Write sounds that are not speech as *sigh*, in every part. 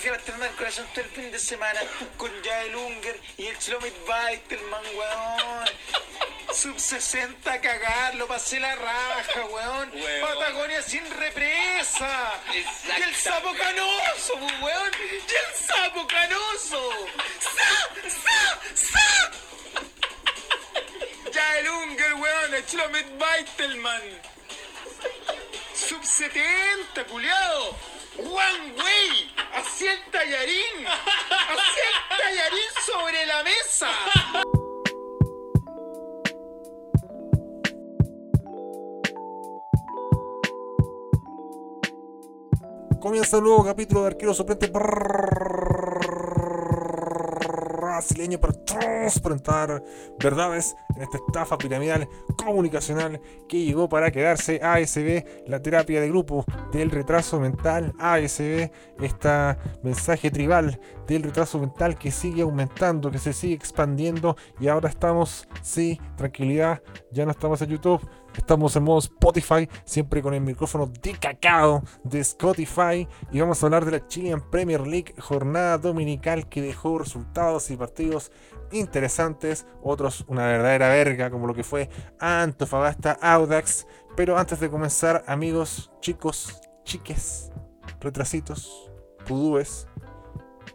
prefiero estrenar corazón todo el fin de semana con Jael Unger y el Chlomit Weitelman, weón. Sub 60 cagar, lo pasé la raja, weón. Weón. Patagonia sin represa. Y el sapo canoso, pues, weón. Y el sapo canoso. ¡Sa! ¡Sa! ¡Sa! Jael Unger, weón. El Chlomit Weitelman. Sub 70, culiado. One way. Así el tallarín. Así el tallarín sobre la mesa. Comienza un nuevo capítulo de Arquero Suplente brasileño para transparentar verdades en esta estafa piramidal comunicacional que llegó para quedarse ASB, la terapia de grupo del retraso mental, ASB, este mensaje tribal del retraso mental que sigue aumentando, que se sigue expandiendo y ahora estamos, sí, tranquilidad, ya no estamos en YouTube, Estamos en modo Spotify, siempre con el micrófono de cacao de Spotify. Y vamos a hablar de la Chilean Premier League, jornada dominical que dejó resultados y partidos interesantes. Otros una verdadera verga, como lo que fue Antofagasta Audax. Pero antes de comenzar, amigos, chicos, chiques, retrasitos, pudúes,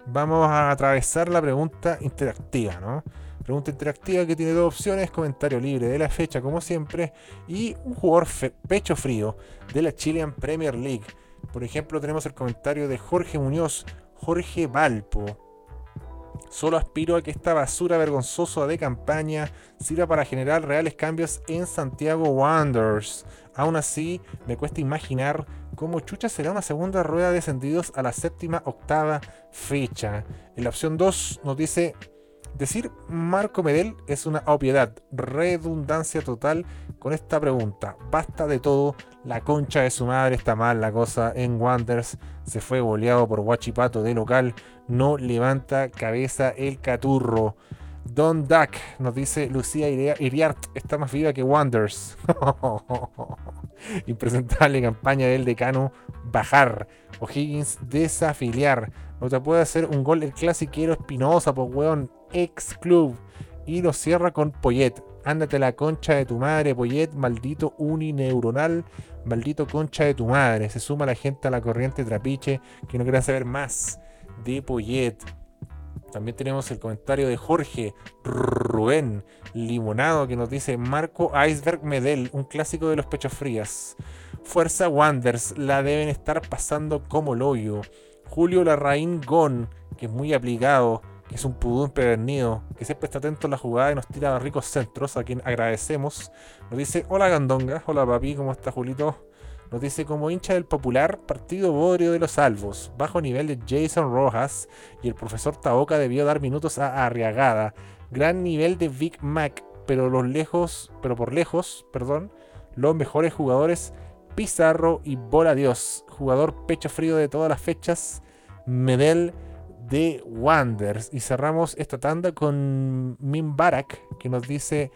vamos a atravesar la pregunta interactiva, ¿no? Pregunta interactiva que tiene dos opciones, comentario libre de la fecha como siempre y un jugador pecho frío de la Chilean Premier League. Por ejemplo tenemos el comentario de Jorge Muñoz, Jorge Valpo. Solo aspiro a que esta basura vergonzosa de campaña sirva para generar reales cambios en Santiago Wanderers. Aún así, me cuesta imaginar cómo chucha será una segunda rueda de descendidos a la séptima octava fecha. En la opción 2 nos dice Decir Marco Medel es una obviedad, redundancia total con esta pregunta. Basta de todo, la concha de su madre está mal la cosa en Wanders, se fue goleado por Guachipato de local, no levanta cabeza el caturro. Don Duck nos dice Lucía Iriart está más viva que Wanders. *laughs* Impresentable campaña del decano bajar. O'Higgins desafiliar. No te puede hacer un gol el clasiquero Espinosa, pues weón ex club. Y lo cierra con Poyet. Ándate la concha de tu madre, Poyet, maldito unineuronal, maldito concha de tu madre. Se suma la gente a la corriente trapiche que no quiere saber más de Poyet. También tenemos el comentario de Jorge Rubén Limonado que nos dice Marco Iceberg Medel, un clásico de los pechos frías. Fuerza Wanders, la deben estar pasando como loyo. Julio Larraín Gon, que es muy aplicado que es un pudú empedernido, que siempre está atento a la jugada y nos tira ricos centros, a quien agradecemos. Nos dice, hola Gandonga, hola papi, ¿cómo está Julito? Nos dice, como hincha del popular Partido Bodrio de los Salvos, bajo nivel de Jason Rojas y el profesor Taoka debió dar minutos a Arriagada. Gran nivel de Big Mac, pero los lejos, pero por lejos, perdón, los mejores jugadores Pizarro y Bola Dios, jugador pecho frío de todas las fechas, Medel de Wanders. Y cerramos esta tanda con Mimbarak, que nos dice,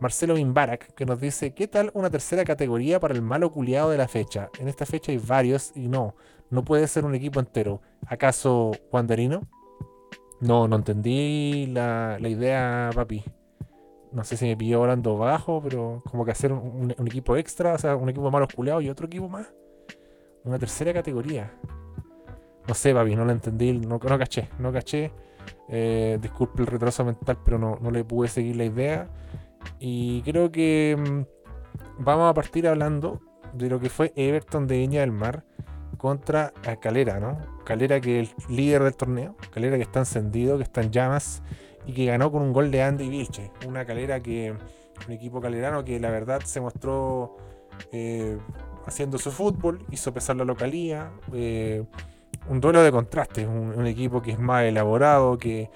Marcelo Mimbarak, que nos dice, ¿qué tal una tercera categoría para el malo culiado de la fecha? En esta fecha hay varios y no, no puede ser un equipo entero. ¿Acaso Wanderino? No, no entendí la, idea, papi. No sé si me pilló volando bajo, pero como que hacer un, equipo extra, o sea, un equipo malo culiado y otro equipo más. Una tercera categoría. No sé, papi, no lo entendí, no, no caché, no caché. Eh, disculpe el retraso mental, pero no, le pude seguir la idea. Y creo que mm, vamos a partir hablando de lo que fue Everton de Viña del Mar contra Calera, ¿no? Calera que es el líder del torneo, Calera que está encendido, que está en llamas y que ganó con un gol de Andy Vilche. Una Calera que, un equipo calerano que la verdad se mostró eh, haciendo su fútbol, hizo pesar la localía. Eh, un duelo de contrastes, un, equipo que es más elaborado, que,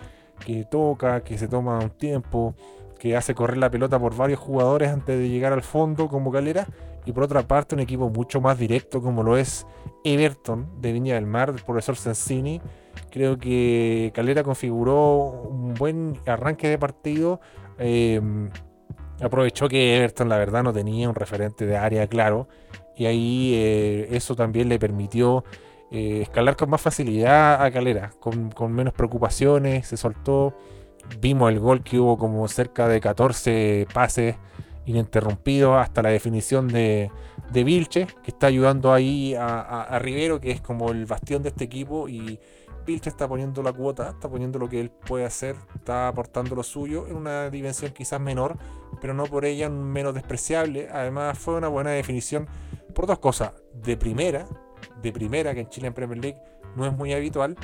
toca, que se toma un tiempo, que hace correr la pelota por varios jugadores antes de llegar al fondo como Calera, y por otra parte un equipo mucho más directo como lo es Everton de Viña del Mar, del profesor Sensini. Creo que Calera configuró un buen arranque de partido. Em, aprovechó que Everton la verdad no tenía un referente de área claro y ahí eh, eso también le permitió eh, escalar con más facilidad a Calera, con, menos preocupaciones, se soltó. Vimos el gol que hubo como cerca de 14 pases ininterrumpidos hasta la definición de, de Vilche, que está ayudando ahí a, Rivero, que es como el bastión de este equipo. Y Vilche está poniendo la cuota, está poniendo lo que él puede hacer, está aportando lo suyo en una dimensión quizás menor, pero no por ella menos despreciable. Además, fue una buena definición por dos cosas. De primera, de primera, que en Chile en Premier League no es muy habitual.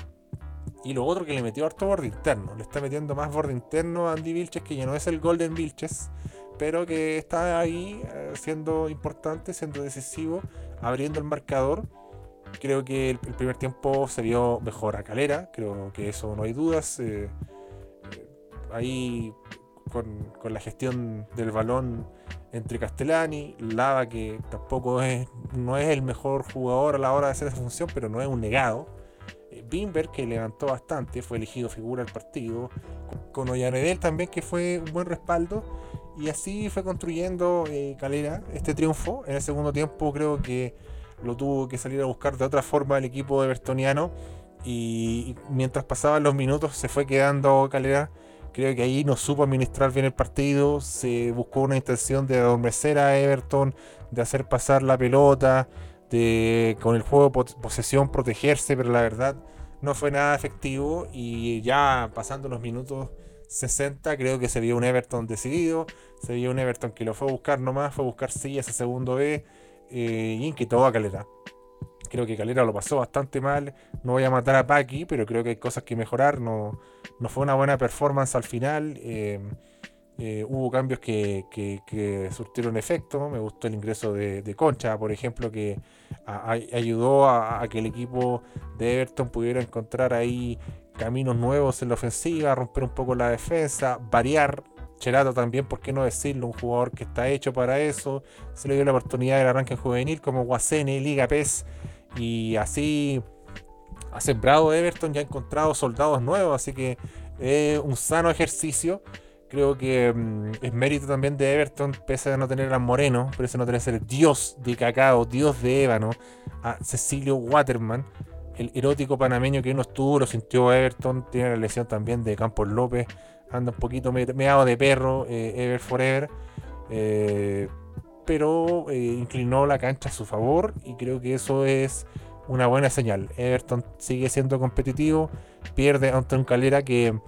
Y lo otro que le metió harto borde interno. Le está metiendo más borde interno a Andy Vilches, que ya no es el Golden Vilches, pero que está ahí eh, siendo importante, siendo decisivo, abriendo el marcador. Creo que el, primer tiempo se vio mejor a Calera, creo que eso no hay dudas. Eh, eh, ahí con, la gestión del balón entre Castellani, Lava, que tampoco es, no es el mejor jugador a la hora de hacer esa función, pero no es un negado. Eh, Bimber, que levantó bastante, fue elegido figura del partido. Con Ollaredel también, que fue un buen respaldo. Y así fue construyendo eh, Calera este triunfo. En el segundo tiempo creo que lo tuvo que salir a buscar de otra forma el equipo de Bertoniano. Y mientras pasaban los minutos se fue quedando Calera Creo que ahí no supo administrar bien el partido, se buscó una intención de adormecer a Everton, de hacer pasar la pelota, de con el juego de posesión protegerse, pero la verdad no fue nada efectivo y ya pasando los minutos 60 creo que se vio un Everton decidido, se vio un Everton que lo fue a buscar nomás, fue a buscar sí ese segundo B eh, y inquietó a Calera. Creo que Calera lo pasó bastante mal. No voy a matar a Paki, pero creo que hay cosas que mejorar. No, no fue una buena performance al final. Eh, eh, hubo cambios que, que, surtieron efecto. Me gustó el ingreso de, Concha, por ejemplo, que ayudó a, que el equipo de Everton pudiera encontrar ahí caminos nuevos en la ofensiva, romper un poco la defensa, variar. Cherato también, ¿por qué no decirlo? Un jugador que está hecho para eso. Se le dio la oportunidad del arranque juvenil como Guasene, Liga PES y así ha sembrado Everton y ha encontrado soldados nuevos, así que es un sano ejercicio. Creo que mm, es mérito también de Everton, pese a no tener a Moreno, pese a no tener el dios de cacao, dios de ébano, a Cecilio Waterman, el erótico panameño que no estuvo, lo sintió Everton, tiene la lesión también de Campos López, anda un poquito meado de perro, eh, Ever Forever. Eh, pero eh, inclinó la cancha a su favor y creo que eso es una buena señal. Everton sigue siendo competitivo, pierde ante un Calera que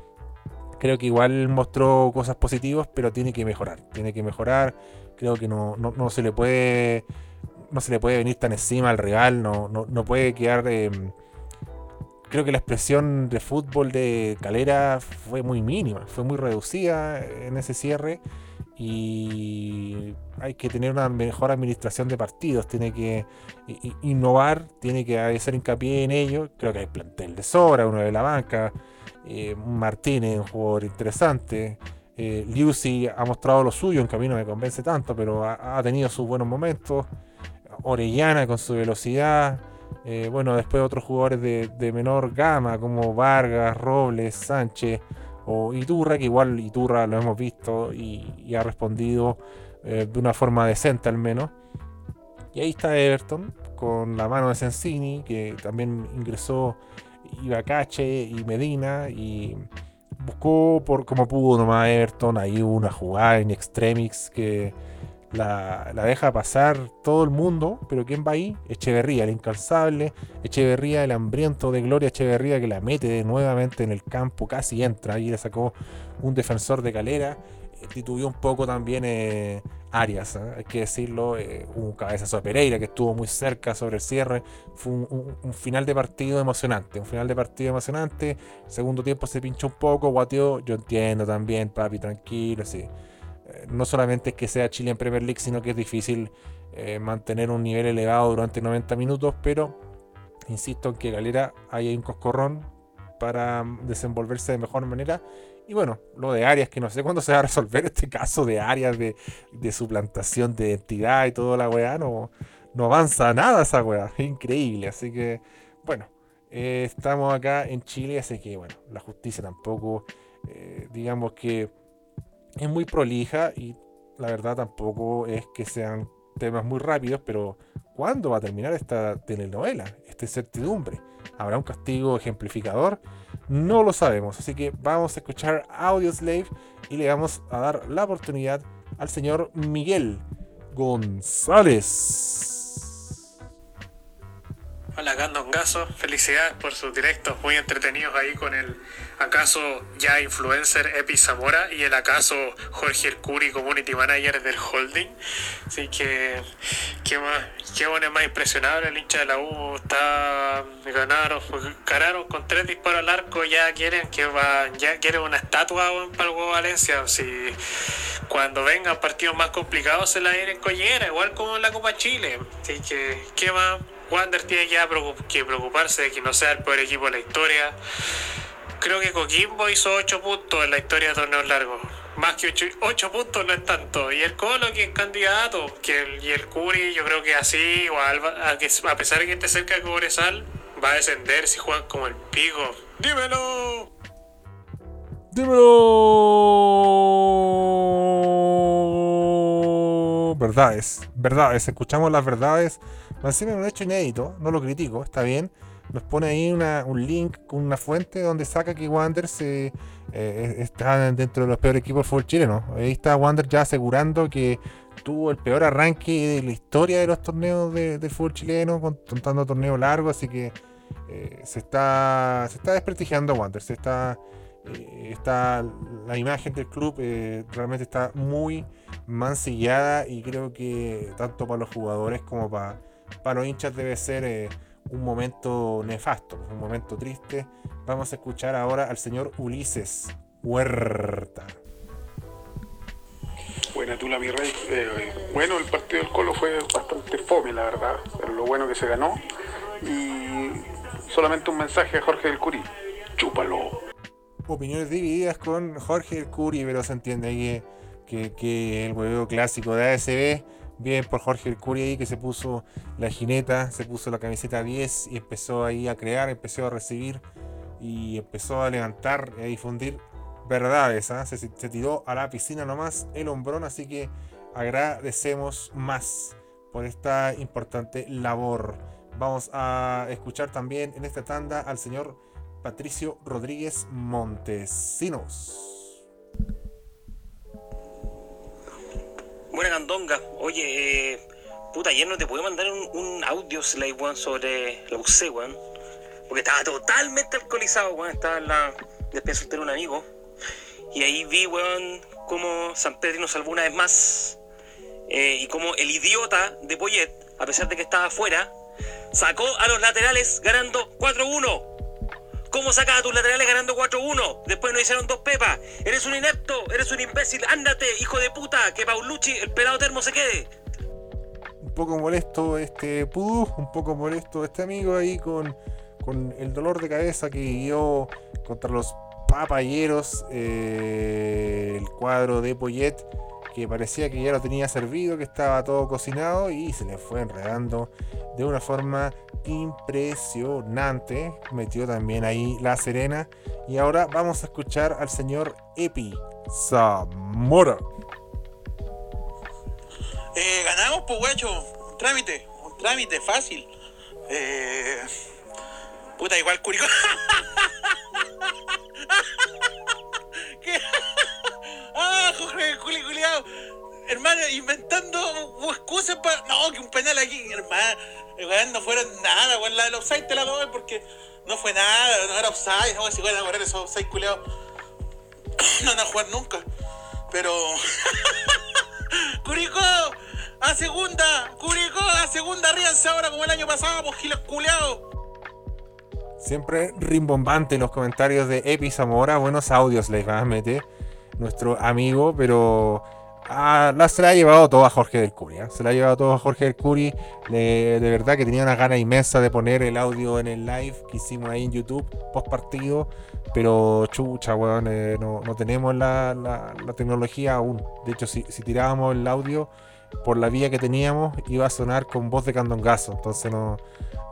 creo que igual mostró cosas positivas, pero tiene que mejorar, tiene que mejorar. Creo que no, se le puede no se le puede venir tan encima al rival, no, no, puede quedar. Em, creo que la expresión de fútbol de Calera fue muy mínima, fue muy reducida en ese cierre y hay que tener una mejor administración de partidos, tiene que innovar, tiene que hacer hincapié en ello. Creo que hay plantel de sobra, uno de la banca, eh, Martínez, un jugador interesante. Eh, Lucy ha mostrado lo suyo, en mí no me convence tanto, pero ha, tenido sus buenos momentos. Orellana con su velocidad. Eh, bueno, después otros jugadores de menor gama como Vargas, Robles, Sánchez o Iturra, que igual Iturra lo hemos visto y, ha respondido eh, de una forma decente al menos. Y ahí está Everton con la mano de Sensini, que también ingresó Ibacache y Medina y buscó por como pudo nomás Everton. Ahí hubo una jugada en extremis que la, deja pasar todo el mundo, pero ¿quién va ahí? Echeverría, el incansable, Echeverría, el hambriento de gloria, Echeverría que la mete nuevamente en el campo, casi entra, ahí le sacó un defensor de calera, eh, titubeó un poco también eh, Arias, ¿eh? hay que decirlo, un cabezazo de Pereira que estuvo muy cerca sobre el cierre, fue un, final de partido emocionante, un final de partido emocionante, segundo tiempo se pinchó un poco, guateó, yo entiendo también, papi, tranquilo, sí no solamente es que sea Chile en Premier League, sino que es difícil eh, mantener un nivel elevado durante 90 minutos, pero insisto en que Galera hay un coscorrón para desenvolverse de mejor manera. Y bueno, lo de Arias, que no sé cuándo se va a resolver este caso de Arias, de, suplantación de identidad y toda la weá, no, no avanza nada esa weá, es increíble. Así que, bueno, eh, estamos acá en Chile, así que, bueno, la justicia tampoco, eh, digamos que es muy prolija y la verdad tampoco es que sean temas muy rápidos, pero ¿cuándo va a terminar esta telenovela? Esta incertidumbre. ¿Habrá un castigo ejemplificador? No lo sabemos, así que vamos a escuchar Audio Slave y le vamos a dar la oportunidad al señor Miguel González. Hola Gandongazo, felicidades por sus directos muy entretenidos ahí con el acaso ya influencer Epi Zamora y el acaso Jorge Ercuri, Community Manager del Holding. Así que, qué más, qué bueno, más impresionable el hincha de la U, está, ganaron, ganaron con tres disparos al arco, ya quieren que va, ya quieren una estatua para el huevo Valencia, si cuando vengan partidos más complicados se la vienen collera, igual como en la Copa Chile. Así que, qué más Wander tiene ya que preocuparse de que no sea el peor equipo de la historia. Creo que Coquimbo hizo 8 puntos en la historia de torneos largos. Más que 8, puntos no es tanto. Y el Colo que es candidato. Que y el Curi yo creo que así, igual, a, a pesar de que esté cerca de Cobresal, va a descender si juegan como el pico. ¡Dímelo! ¡Dímelo! Verdades, verdades. Escuchamos las verdades Encima un hecho inédito, no lo critico, está bien. Nos pone ahí un link con una fuente donde saca que Wander se, eh, está dentro de los peores equipos del fútbol chileno. Ahí está Wander ya asegurando que tuvo el peor arranque de la historia de los torneos del fútbol chileno, contando torneos largos, así que eh, se, está, se está desprestigiando Wander, se está, eh, está la imagen del club realmente está muy mancillada y creo que tanto para los jugadores como para para los hinchas debe ser eh, un momento nefasto, un momento triste. Vamos a escuchar ahora al señor Ulises Huerta. Buena tula, mi rey. Eh, bueno, el partido del Colo fue bastante fome, la verdad, pero lo bueno que se ganó. Y solamente un mensaje a Jorge del Curi. Chúpalo. Opiniones divididas con Jorge del Curi, pero se entiende que, que, el huevo clásico de ASB Bien por Jorge El Curi ahí que se puso la jineta, se puso la camiseta 10 y empezó ahí a crear, empezó a recibir y empezó a levantar y a difundir verdades. ¿ah? Se, se, tiró a la piscina nomás el hombrón, así que agradecemos más por esta importante labor. Vamos a escuchar también en esta tanda al señor Patricio Rodríguez Montesinos. Buena candonga. Oye, eh, puta, ayer no te pude mandar un, audio slide, weón, sobre la UC, weón. Porque estaba totalmente alcoholizado, weón. Estaba en la despensa de un amigo. Y ahí vi, weón, cómo San Pedro nos salvó una vez más. Eh, y como el idiota de Poyet, a pesar de que estaba afuera, sacó a los laterales ganando 4-1. ¿Cómo sacas a tus laterales ganando 4-1? Después no hicieron dos pepas. Eres un inepto, eres un imbécil. Ándate, hijo de puta, que Paulucci, el pelado termo, se quede. Un poco molesto este Pudú, un poco molesto este amigo ahí con, con el dolor de cabeza que vivió contra los papayeros. Eh, el cuadro de Poyet que parecía que ya lo tenía servido, que estaba todo cocinado y se le fue enredando de una forma impresionante. Metió también ahí la Serena. Y ahora vamos a escuchar al señor Epi Zamora. Eh, ganamos, pues, guacho. Un trámite. Un trámite fácil. Eh, puta, igual Curicó. *laughs* ¡Ah, Jorge, *laughs* culi, culiado! Hermano, inventando excusas para. No, que un penal aquí, hermano. Weón, no fueron nada, weón. La del offside te la doy porque no fue nada, no era offside. No, si van a correr esos offside culiados. *coughs* No van a jugar nunca. Pero. *laughs* ¡Curicó! ¡A segunda! ¡Curicó! ¡A segunda! ¡Ríanse ahora como el año pasado, pues giles culiados! Siempre rimbombante los comentarios de Epi Zamora. Buenos audios les va a meter nuestro amigo, pero ah, la, se la ha llevado todo a Jorge del Curi. ¿eh? Se la ha llevado todo a Jorge del Curi. de verdad que tenía una gana inmensa de poner el audio en el live que hicimos ahí en YouTube post partido. Pero chucha, weón, eh, no, tenemos la, tecnología aún. De hecho, si, tirábamos el audio, por la vía que teníamos iba a sonar con voz de candongazo. Entonces no,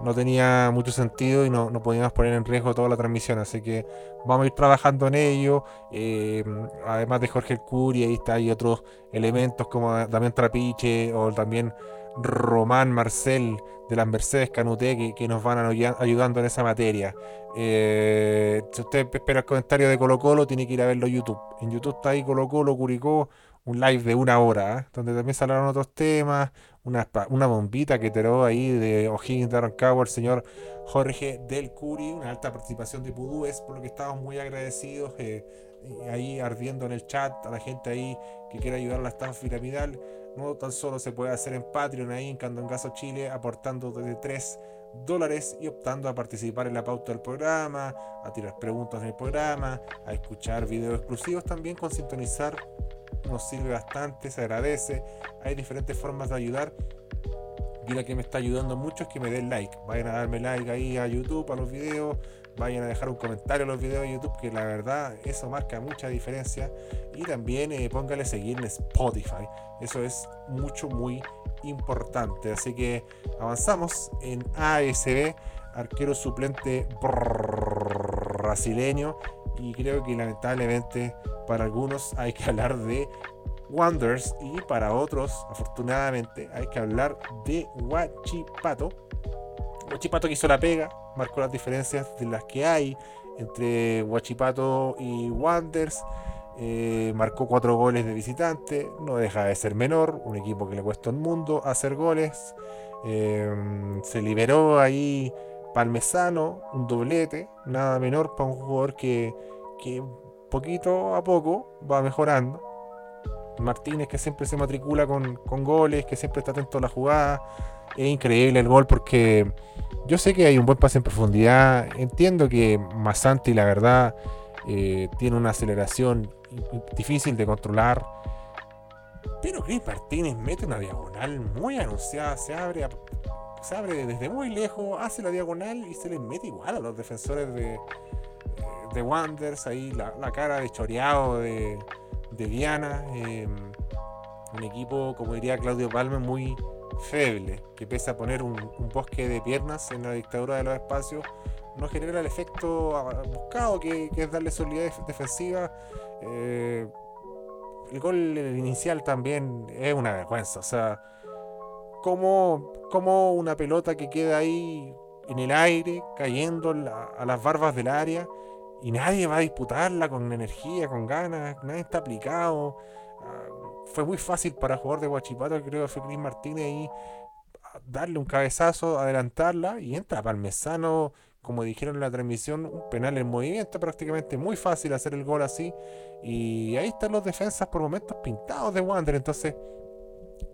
no tenía mucho sentido y no, no podíamos poner en riesgo toda la transmisión. Así que vamos a ir trabajando en ello. eh, además de Jorge El Curi, ahí está, hay otros elementos como Damián Trapiche o también Román Marcel de las Mercedes Canuté que, nos van ayu- ayudando en esa materia. Eh, si usted espera el comentario de Colo Colo, tiene que ir a verlo a YouTube. En YouTube está ahí Colo Colo, Curicó, un live de una hora, ¿eh? donde también se hablaron otros temas, una, una bombita que tiró ahí de O'Higgins de Rancagua el señor Jorge Del Curi, una alta participación de Pudúes, por lo que estamos muy agradecidos. eh, ahí ardiendo en el chat a la gente ahí que quiera ayudar a la estafa piramidal. No tan solo se puede hacer en Patreon ahí en Candongazo Chile, aportando desde 3 dólares y optando a participar en la pauta del programa, a tirar preguntas en el programa, a escuchar videos exclusivos también con sintonizar. Nos sirve bastante, se agradece. Hay diferentes formas de ayudar. Y la que me está ayudando mucho es que me den like. Vayan a darme like ahí a YouTube, a los videos. Vayan a dejar un comentario a los videos de YouTube, que la verdad eso marca mucha diferencia. Y también eh, póngale seguir en Spotify. Eso es mucho, muy importante. Así que avanzamos en ASB, arquero suplente brasileño. Y creo que lamentablemente para algunos hay que hablar de Wonders y para otros, afortunadamente, hay que hablar de Huachipato. Huachipato que hizo la pega, marcó las diferencias de las que hay entre Huachipato y Wonders. eh, marcó cuatro goles de visitante, no deja de ser menor, un equipo que le cuesta un mundo hacer goles. eh, se liberó ahí Palmesano, un doblete, nada menor para un jugador que, que poquito a poco va mejorando. Martínez que siempre se matricula con, con goles, que siempre está atento a la jugada. Es increíble el gol porque yo sé que hay un buen pase en profundidad. Entiendo que Masanti, la verdad, eh, tiene una aceleración difícil de controlar. Pero Chris Martínez mete una diagonal muy anunciada. Se abre, a- se abre desde muy lejos, hace la diagonal y se le mete igual a los defensores de, eh, de Wanderers. Ahí la, la cara de choreado de, de Diana. eh, un equipo, como diría Claudio Palma, muy feble, que pese a poner un, bosque de piernas en la dictadura de los espacios, no genera el efecto buscado que, que es darle solidez defensiva. Eh, el gol inicial también es una vergüenza, o sea, como, como una pelota que queda ahí en el aire, cayendo a las barbas del área, y nadie va a disputarla con energía, con ganas, nadie está aplicado. Ah, fue muy fácil para el jugador de Guachipato, creo que fue Martínez, ahí a darle un cabezazo, adelantarla, y entra Palmesano, como dijeron en la transmisión, un penal en movimiento prácticamente, muy fácil hacer el gol así. Y ahí están los defensas por momentos pintados de Wander, entonces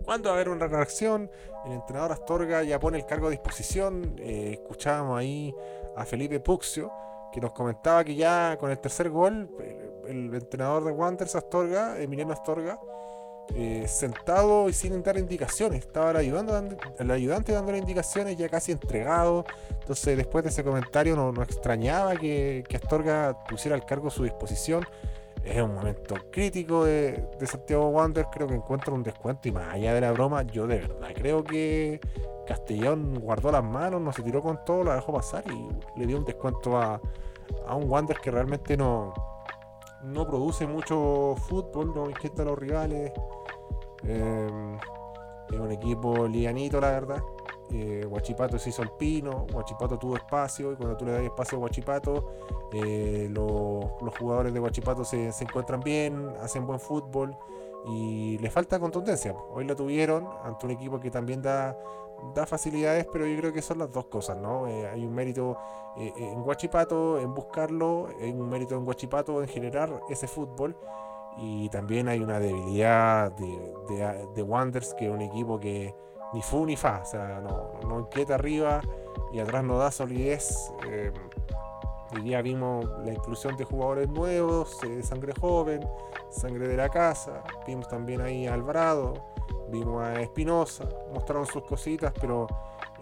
¿Cuándo va a haber una reacción? El entrenador Astorga ya pone el cargo a disposición. Eh, escuchábamos ahí a Felipe Puxio, que nos comentaba que ya con el tercer gol, el, el entrenador de Wanderers Astorga, Emiliano Astorga, eh, sentado y sin dar indicaciones. Estaba el ayudante, dando- el ayudante dándole indicaciones, ya casi entregado. Entonces, después de ese comentario, nos no extrañaba que, que Astorga pusiera el cargo a su disposición es un momento crítico de, Santiago Wander. Creo que encuentra un descuento y más allá de la broma, yo de verdad creo que Castellón guardó las manos, no se tiró con todo, la dejó pasar y le dio un descuento a, a un Wander que realmente no, no produce mucho fútbol, no inquieta a los rivales. Eh, es un equipo lianito, la verdad. Eh, Guachipato se hizo el pino, Guachipato tuvo espacio y cuando tú le das espacio a Guachipato, eh, los, jugadores de Guachipato se, se encuentran bien, hacen buen fútbol y le falta contundencia. Hoy la tuvieron ante un equipo que también da, da facilidades, pero yo creo que son las dos cosas, ¿no? Eh, hay un mérito eh, en Guachipato en buscarlo, hay un mérito en Guachipato en generar ese fútbol y también hay una debilidad de, de, de Wanderers, que es un equipo que ni fu ni fa, o sea, no, no inquieta arriba y atrás no da solidez. eh, Hoy día vimos la inclusión de jugadores nuevos, eh, sangre joven, sangre de la casa. Vimos también ahí a Alvarado, vimos a Espinosa, mostraron sus cositas, pero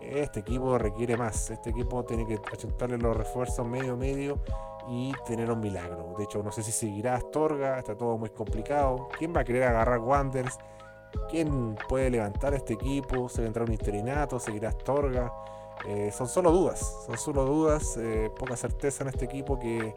este equipo requiere más. Este equipo tiene que achuntarle los refuerzos medio medio y tener un milagro. De hecho, no sé si seguirá Astorga, está todo muy complicado. ¿Quién va a querer agarrar Wanderers? Quién puede levantar este equipo, se vendrá un interinato, seguirá Astorga. Eh, son solo dudas, son solo dudas, eh, poca certeza en este equipo que,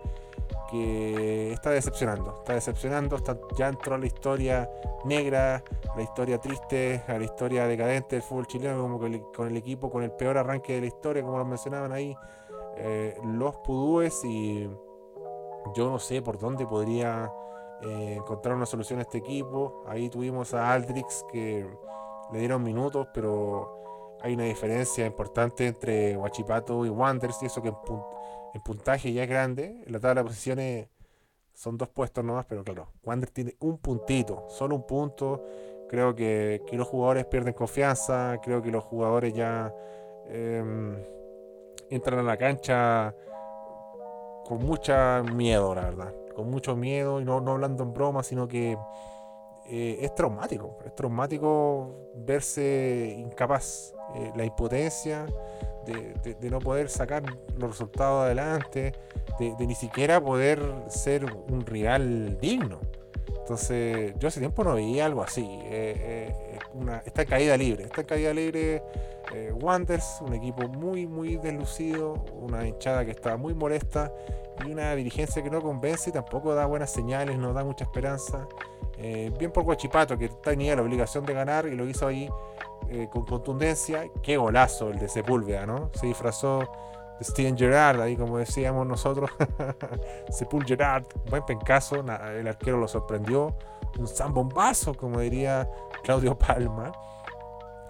que está decepcionando, está decepcionando, está, ya entró a la historia negra, la historia triste, a la historia decadente del fútbol chileno, con el equipo con el peor arranque de la historia, como lo mencionaban ahí, eh, los Pudúes y yo no sé por dónde podría eh, encontrar una solución a este equipo. Ahí tuvimos a Aldrix que le dieron minutos, pero hay una diferencia importante entre Huachipato y Wanderers y eso que en, pun- en puntaje ya es grande. En la tabla de posiciones son dos puestos nomás, pero claro, Wanderers tiene un puntito, solo un punto. Creo que, que los jugadores pierden confianza, creo que los jugadores ya em, entran a la cancha con mucha miedo, la verdad. Con mucho miedo y no, no hablando en broma, sino que eh, es traumático. Es traumático verse incapaz. eh, la impotencia de, de- no poder sacar los resultados adelante, de, de ni siquiera poder ser un rival digno. Entonces, yo hace tiempo no veía algo así. eh, eh, una, esta caída libre. Esta caída libre, eh, Wanderers, un equipo muy, muy deslucido, una hinchada que está muy molesta y una dirigencia que no convence y tampoco da buenas señales, no da mucha esperanza. Eh, bien por Guachipato, que tenía la obligación de ganar y lo hizo ahí eh, con contundencia. Qué golazo el de Sepúlveda, ¿no? Se disfrazó Steven Gerrard, ahí como decíamos nosotros. *laughs* Sepul Gerrard, buen pencazo, el arquero lo sorprendió. Un zambombazo, como diría Claudio Palma.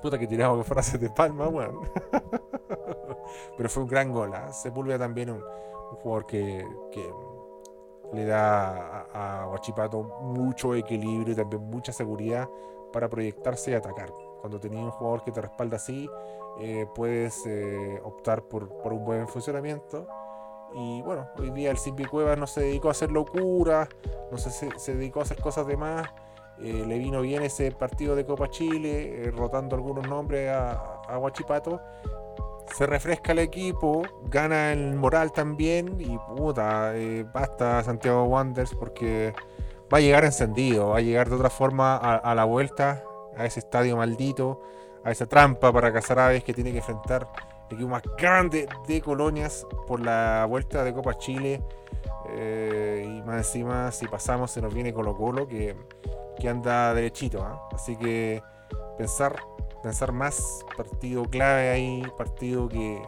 Puta que tiraba frases de Palma, weón. *laughs* Pero fue un gran gol. ¿ah? Sepúlveda también un, jugador que, le da a, a Huachipato mucho equilibrio y también mucha seguridad para proyectarse y atacar. Cuando tenías un jugador que te respalda así, eh, puedes eh, optar por, un buen funcionamiento. Y bueno, hoy día el Simbi Cuevas no se dedicó a hacer locura, no se, se, dedicó a hacer cosas de más. Eh, le vino bien ese partido de Copa Chile, rotando algunos nombres a, Huachipato. Se refresca el equipo, gana el moral también y puta, basta Santiago Wanderers porque va a llegar encendido, va a llegar de otra forma a, a la vuelta, a ese estadio maldito, a esa trampa para cazar aves que tiene que enfrentar el equipo más grande de colonias por la vuelta de Copa Chile. Eh, y más encima, si pasamos, se nos viene Colo Colo que, que anda derechito. ¿ah? Así que pensar, pensar más, partido clave ahí, partido que,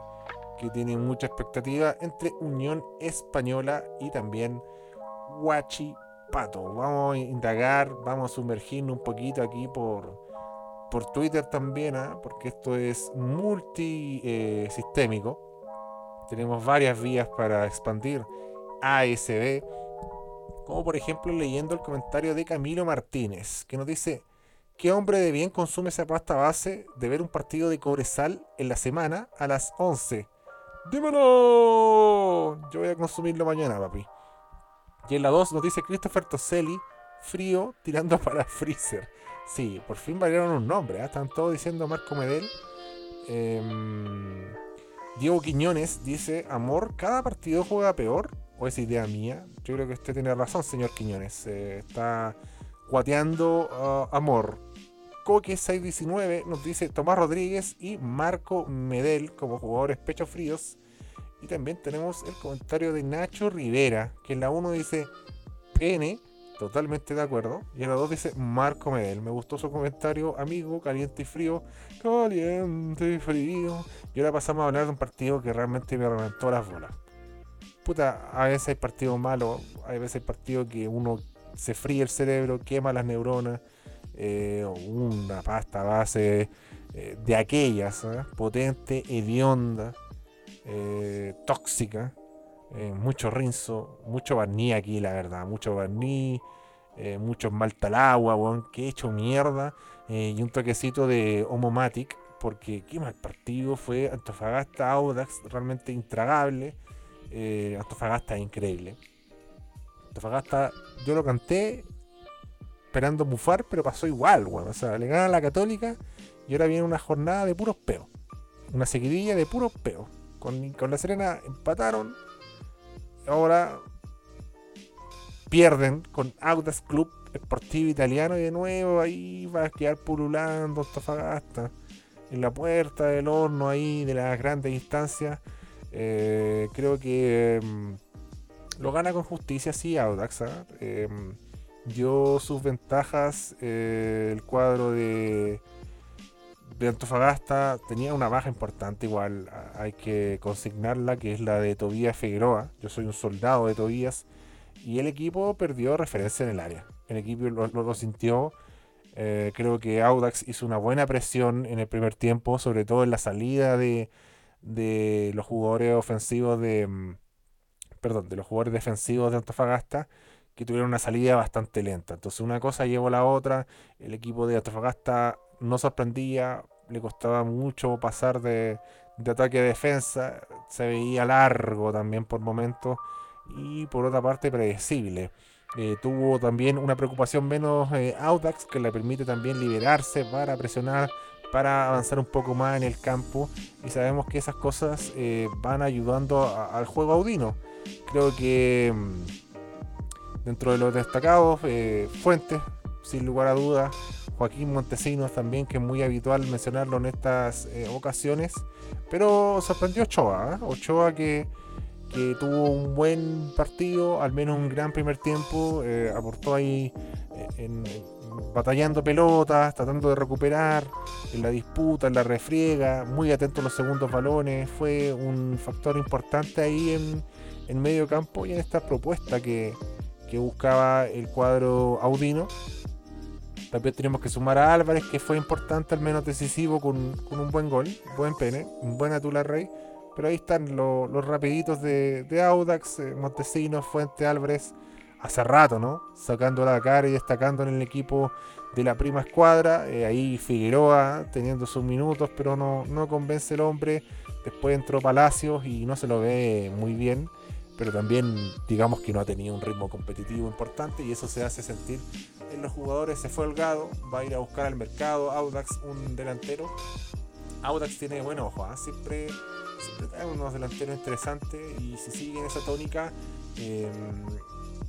que tiene mucha expectativa entre Unión Española y también Huachipato. Vamos a indagar, vamos a sumergirnos un poquito aquí por, por Twitter también, ¿ah? porque esto es multisistémico. Tenemos varias vías para expandir ASB, como por ejemplo leyendo el comentario de Camilo Martínez, que nos dice, ¿qué hombre de bien consume esa pasta base de ver un partido de Cobresal en la semana a las 11? ¡Dímelo! Yo voy a consumirlo mañana, papi. Y en la 2 nos dice Christopher Toselli, frío tirando *laughs* para freezer. Sí, por fin valieron un nombre, ¿ah? están todos diciendo Marco Medel. Em, Diego Quiñones dice, amor, ¿cada partido juega peor? ¿O es idea mía? Yo creo que usted tiene razón, señor Quiñones. Eh, está guateando ah, amor. Coque619 nos dice Tomás Rodríguez y Marco Medel como jugadores pecho fríos. Y también tenemos el comentario de Nacho Rivera, que en la 1 dice N, totalmente de acuerdo. Y en la 2 dice Marco Medel. Me gustó su comentario, amigo, caliente y frío. Caliente y frío. Y ahora pasamos a hablar de un partido que realmente me reventó las bolas. Puta, a veces hay partidos malos, hay veces hay partidos que uno se fríe el cerebro, quema las neuronas. eh, una pasta base eh, de aquellas, ¿eh? potente, hedionda, eh, tóxica. Eh, mucho rinzo, mucho barniz aquí, la verdad. Mucho barniz, eh, mucho malta al agua, weón, que he hecho mierda. eh, y un toquecito de Homomatic, porque qué mal partido fue Antofagasta Audax, realmente intragable. Eh, Antofagasta increíble. Antofagasta, yo lo canté esperando bufar, pero pasó igual, weón. O sea, le ganan la Católica y ahora viene una jornada de puros peos. Una seguidilla de puros peos. Con, con la Serena empataron. Ahora pierden con Audax Club Sportivo Italiano y de nuevo ahí va a quedar pululando Antofagasta en la puerta del horno ahí de las grandes instancias. Eh, creo que mm, lo gana con justicia, sí, Audax. ¿ah? Em, dio sus ventajas eh, el cuadro de, de Antofagasta. Tenía una baja importante, igual hay que consignarla, que es la de Tobías Figueroa. Yo soy un soldado de Tobías. Y el equipo perdió referencia en el área. El equipo lo, lo- lo sintió. Eh, creo que Audax hizo una buena presión en el primer tiempo, sobre todo en la salida de, de los jugadores ofensivos de. mm, Perdón, de los jugadores defensivos de Antofagasta, que tuvieron una salida bastante lenta. Entonces, una cosa llevó a la otra. El equipo de Antofagasta no sorprendía, le costaba mucho pasar de, de ataque a defensa, se veía largo también por momentos y por otra parte predecible. Eh, tuvo también una preocupación menos eh, Audax que le permite también liberarse para presionar, para avanzar un poco más en el campo y sabemos que esas cosas eh, van ayudando al juego audino. Creo que mm, dentro de los destacados, Fuentes, sin lugar a dudas, Joaquín Montesinos también, que es muy habitual mencionarlo en estas eh, ocasiones, pero sorprendió Ochoa, ¿ah? Ochoa que que tuvo un buen partido, al menos un gran primer tiempo, eh, aportó ahí eh, en- batallando pelotas, tratando de recuperar en la disputa, en la refriega, muy atento a los segundos balones, fue un factor importante ahí en, en medio campo y en esta propuesta que, que buscaba el cuadro Audino. También tenemos que sumar a Álvarez, que fue importante, al menos decisivo, con, con un buen gol, buen pene, un buen Atula Rey. Pero ahí están lo- los rapiditos de, de Audax, eh, Montesinos, Fuente Álvarez, hace rato, ¿no? Sacando la cara y destacando en el equipo de la prima escuadra. Eh, ahí Figueroa teniendo sus minutos, pero no, no convence el hombre. Después entró Palacios y no se lo ve muy bien. Pero también digamos que no ha tenido un ritmo competitivo importante y eso se hace sentir en los jugadores. Se fue holgado, va a ir a buscar al mercado Audax un delantero. Audax tiene buen ojo, ¿ah? siempre, siempre trae unos delanteros interesantes y si sigue en esa tónica eh,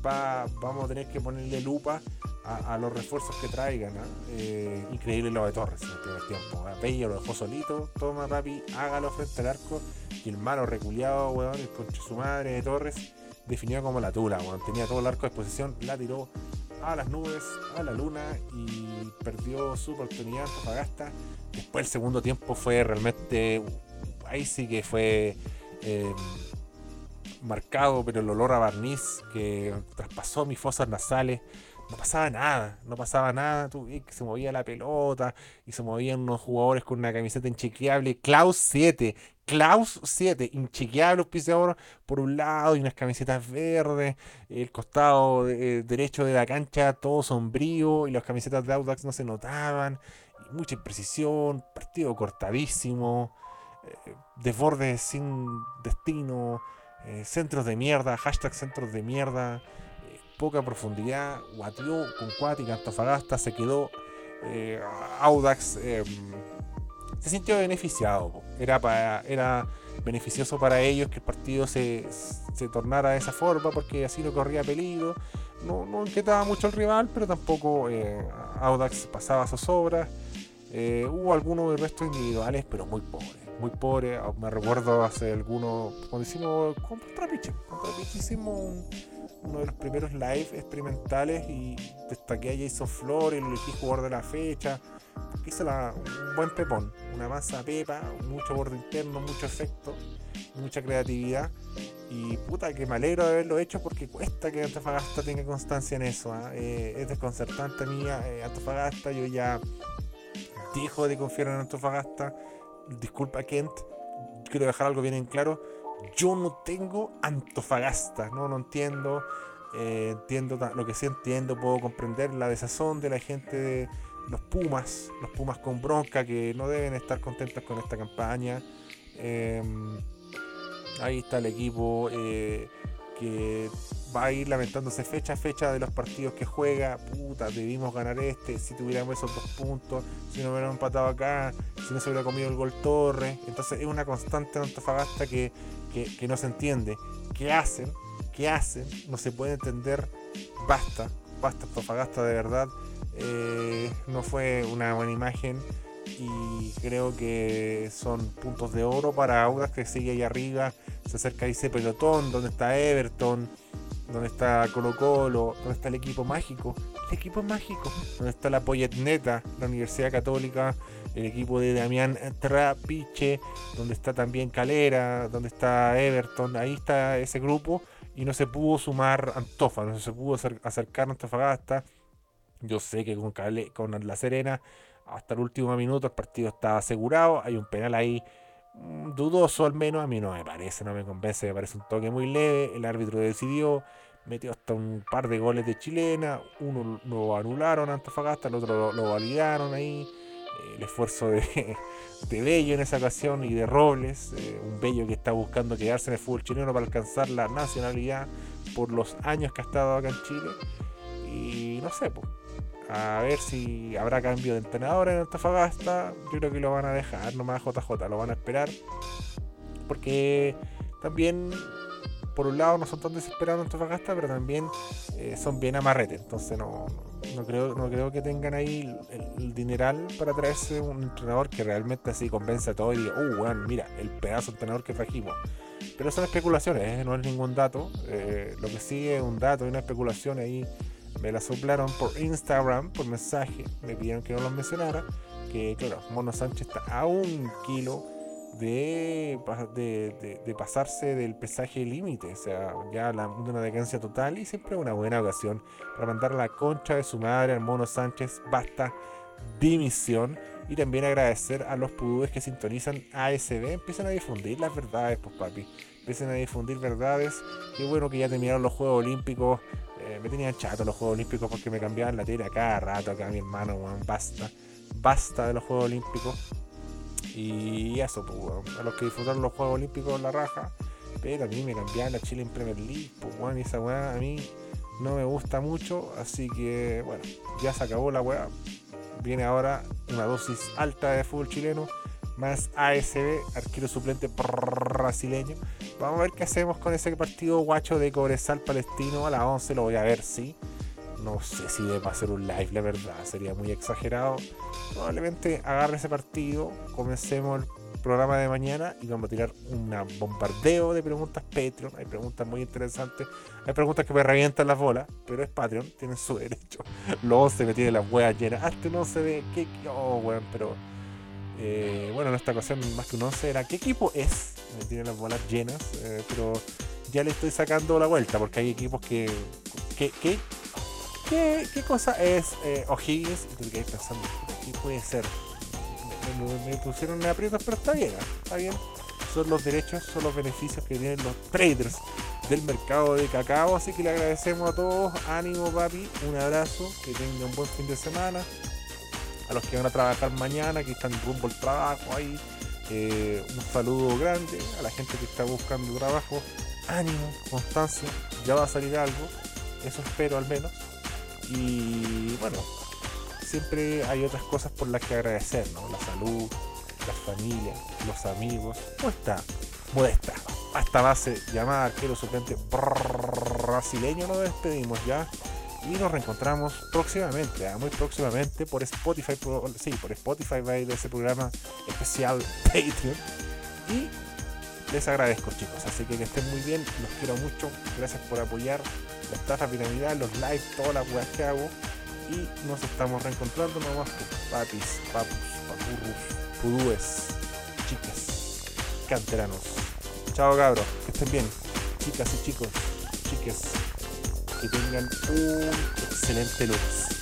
va, vamos a tener que ponerle lupa a, los refuerzos que traigan. ¿ah? Eh, increíble lo de Torres en el primer tiempo. ¿ah? Bello lo dejó solito, toma papi, hágalo frente al arco y el malo reculeado, weón, el concha su madre de Torres definió como la tula, weón. tenía todo el arco de exposición, la tiró a las nubes, a la luna y perdió su oportunidad Antofagasta. Después el segundo tiempo fue realmente, ahí sí que fue eh, marcado, pero el olor a barniz que traspasó mis fosas nasales. No pasaba nada, no pasaba nada. Tú, se movía la pelota y se movían unos jugadores con una camiseta inchequeable. Klaus 7, Klaus 7, inchequeable auspiciador por un lado y unas camisetas verdes. El costado eh, derecho de la cancha todo sombrío y las camisetas de Audax no se notaban. Mucha imprecisión, partido cortadísimo, eh, desbordes sin destino, eh, centros de mierda, hashtag centros de mierda, poca profundidad, guateó con Cuática, Antofagasta, se quedó eh, Audax. eh, se sintió beneficiado. Era, para, era beneficioso para ellos que el partido se, se tornara de esa forma porque así no corría peligro. No, no inquietaba mucho al rival, pero tampoco eh, Audax pasaba sus obras. Eh, hubo algunos restos individuales, pero muy pobres. Muy pobres. Ah, Me recuerdo hace algunos. Cuando hicimos. Contra Piche. Contra hicimos un- uno de los primeros live experimentales y destaqué a Jason Flores, lo elegí jugador de la fecha. La- un buen pepón. Una masa pepa, mucho borde interno, mucho efecto, mucha creatividad. Y puta, que me alegro de haberlo hecho porque cuesta que Antofagasta tenga constancia en eso. ¿ah? Eh, es desconcertante a mí, eh, Antofagasta. Yo ya dejo de confiar en Antofagasta. Disculpa, Kent. Quiero dejar algo bien en claro. Yo no tengo Antofagasta. No, no entiendo. Eh, entiendo lo que sí entiendo. Puedo comprender la desazón de la gente de los Pumas. Los Pumas con bronca que no deben estar contentos con esta campaña. Eh, ahí está el equipo eh, que va a ir lamentándose fecha a fecha de los partidos que juega. Puta, debimos ganar este. Si tuviéramos esos dos puntos, si no hubiéramos empatado acá, si no se hubiera comido el gol Torres. Entonces es una constante Antofagasta que, que, no se entiende. ¿Qué hacen? ¿Qué hacen? No se puede entender. Basta. basta Antofagasta de verdad. Eh, no fue una buena imagen y creo que son puntos de oro para Audas que sigue ahí arriba, se acerca ese pelotón, donde está Everton, donde está Colo Colo, donde está el equipo mágico, el equipo mágico, donde está la Neta, la Universidad Católica, el equipo de Damián Trapiche, donde está también Calera, donde está Everton, ahí está ese grupo y no se pudo sumar Antofa, no se pudo acercar a Antofagasta. Yo sé que con, La Serena hasta el último minuto el partido estaba asegurado, hay un penal ahí dudoso al menos, a mí no me parece, no me convence, me parece un toque muy leve, el árbitro decidió, metió hasta un par de goles de chilena, uno lo anularon a Antofagasta, el otro lo validaron ahí el esfuerzo *laughs* de, Bello en esa ocasión y de Robles, eh, un Bello que está buscando quedarse en el fútbol chileno para alcanzar la nacionalidad por los años que ha estado acá en Chile. Y no sé, pues, a ver si habrá cambio de entrenador en Antofagasta. Yo creo que lo van a dejar nomás JJ, lo van a esperar. Porque también por un lado no son tan desesperados en Antofagasta, pero también eh, son bien amarrete. Entonces no, no, creo, no creo que tengan ahí el, dineral para traerse un entrenador que realmente así convence a todos y diga, uh, bueno, mira, el pedazo de entrenador que trajimos. Pero son especulaciones, ¿eh? no es ningún dato. Eh, lo que sí es un dato y una especulación ahí. Me la soplaron por Instagram, por mensaje. Me pidieron que no lo mencionara. Que claro, Mono Sánchez está a un kilo de, de, pasarse del pesaje límite, o sea, ya la, una decadencia total y siempre una buena ocasión para mandar la concha de su madre al mono Sánchez, basta dimisión y también agradecer a los pudúes que sintonizan ASB, empiezan a difundir las verdades, pues papi, empiezan a difundir verdades, qué bueno que ya terminaron los Juegos Olímpicos, eh, me tenían chato los Juegos Olímpicos porque me cambiaban la tela cada rato acá mi hermano, basta, basta de los Juegos Olímpicos y eso, pues, a los que disfrutaron los Juegos Olímpicos la raja. Pero a mí me cambiaron la Chile en Premier League, pues, y esa weá a mí no me gusta mucho. Así que, bueno, ya se acabó la weá. Viene ahora una dosis alta de fútbol chileno, más ASB, arquero suplente brasileño. Vamos a ver qué hacemos con ese partido guacho de Cobresal Palestino a las 11. Lo voy a ver, sí. No sé si debe hacer un live, la verdad, sería muy exagerado. Probablemente agarre ese partido, comencemos el programa de mañana y vamos a tirar un bombardeo de preguntas Patreon. Hay preguntas muy interesantes, hay preguntas que me revientan las bolas, pero es Patreon, tienen su derecho. Los se me tiene las huevas llenas. Hasta no se ve qué. Oh, weón, pero. Eh, bueno, en esta ocasión, más que un 11 era qué equipo es. Me tiene las bolas llenas, eh, pero ya le estoy sacando la vuelta porque hay equipos que. que, que ¿Qué, cosa es eh, O'Higgins? Y te pensando, ¿qué puede ser? Me, pusieron en aprietos, pero está bien, ¿eh? está bien. Son los derechos, son los beneficios que tienen los traders del mercado de cacao. Así que le agradecemos a todos. Ánimo, papi. Un abrazo. Que tengan un buen fin de semana. A los que van a trabajar mañana, que están rumbo al trabajo ahí. Eh, un saludo grande a la gente que está buscando trabajo. Ánimo, constancia. Ya va a salir algo. Eso espero al menos. Y bueno, siempre hay otras cosas por las que agradecer, ¿no? La salud, la familia, los amigos. está modesta. Hasta base llamada arquero suplente brasileño nos despedimos ya. Y nos reencontramos próximamente, ¿ah? muy próximamente por Spotify, por, sí, por Spotify va a ir ese programa especial Patreon. Y les agradezco chicos, así que que estén muy bien, los quiero mucho, gracias por apoyar las tazas Navidad, los lives, todas las weas que hago. Y nos estamos reencontrando nomás papis, papus, papurrus, pudúes, chicas, canteranos. Chao cabros, que estén bien. Chicas y chicos, chiques, que tengan un excelente lunes.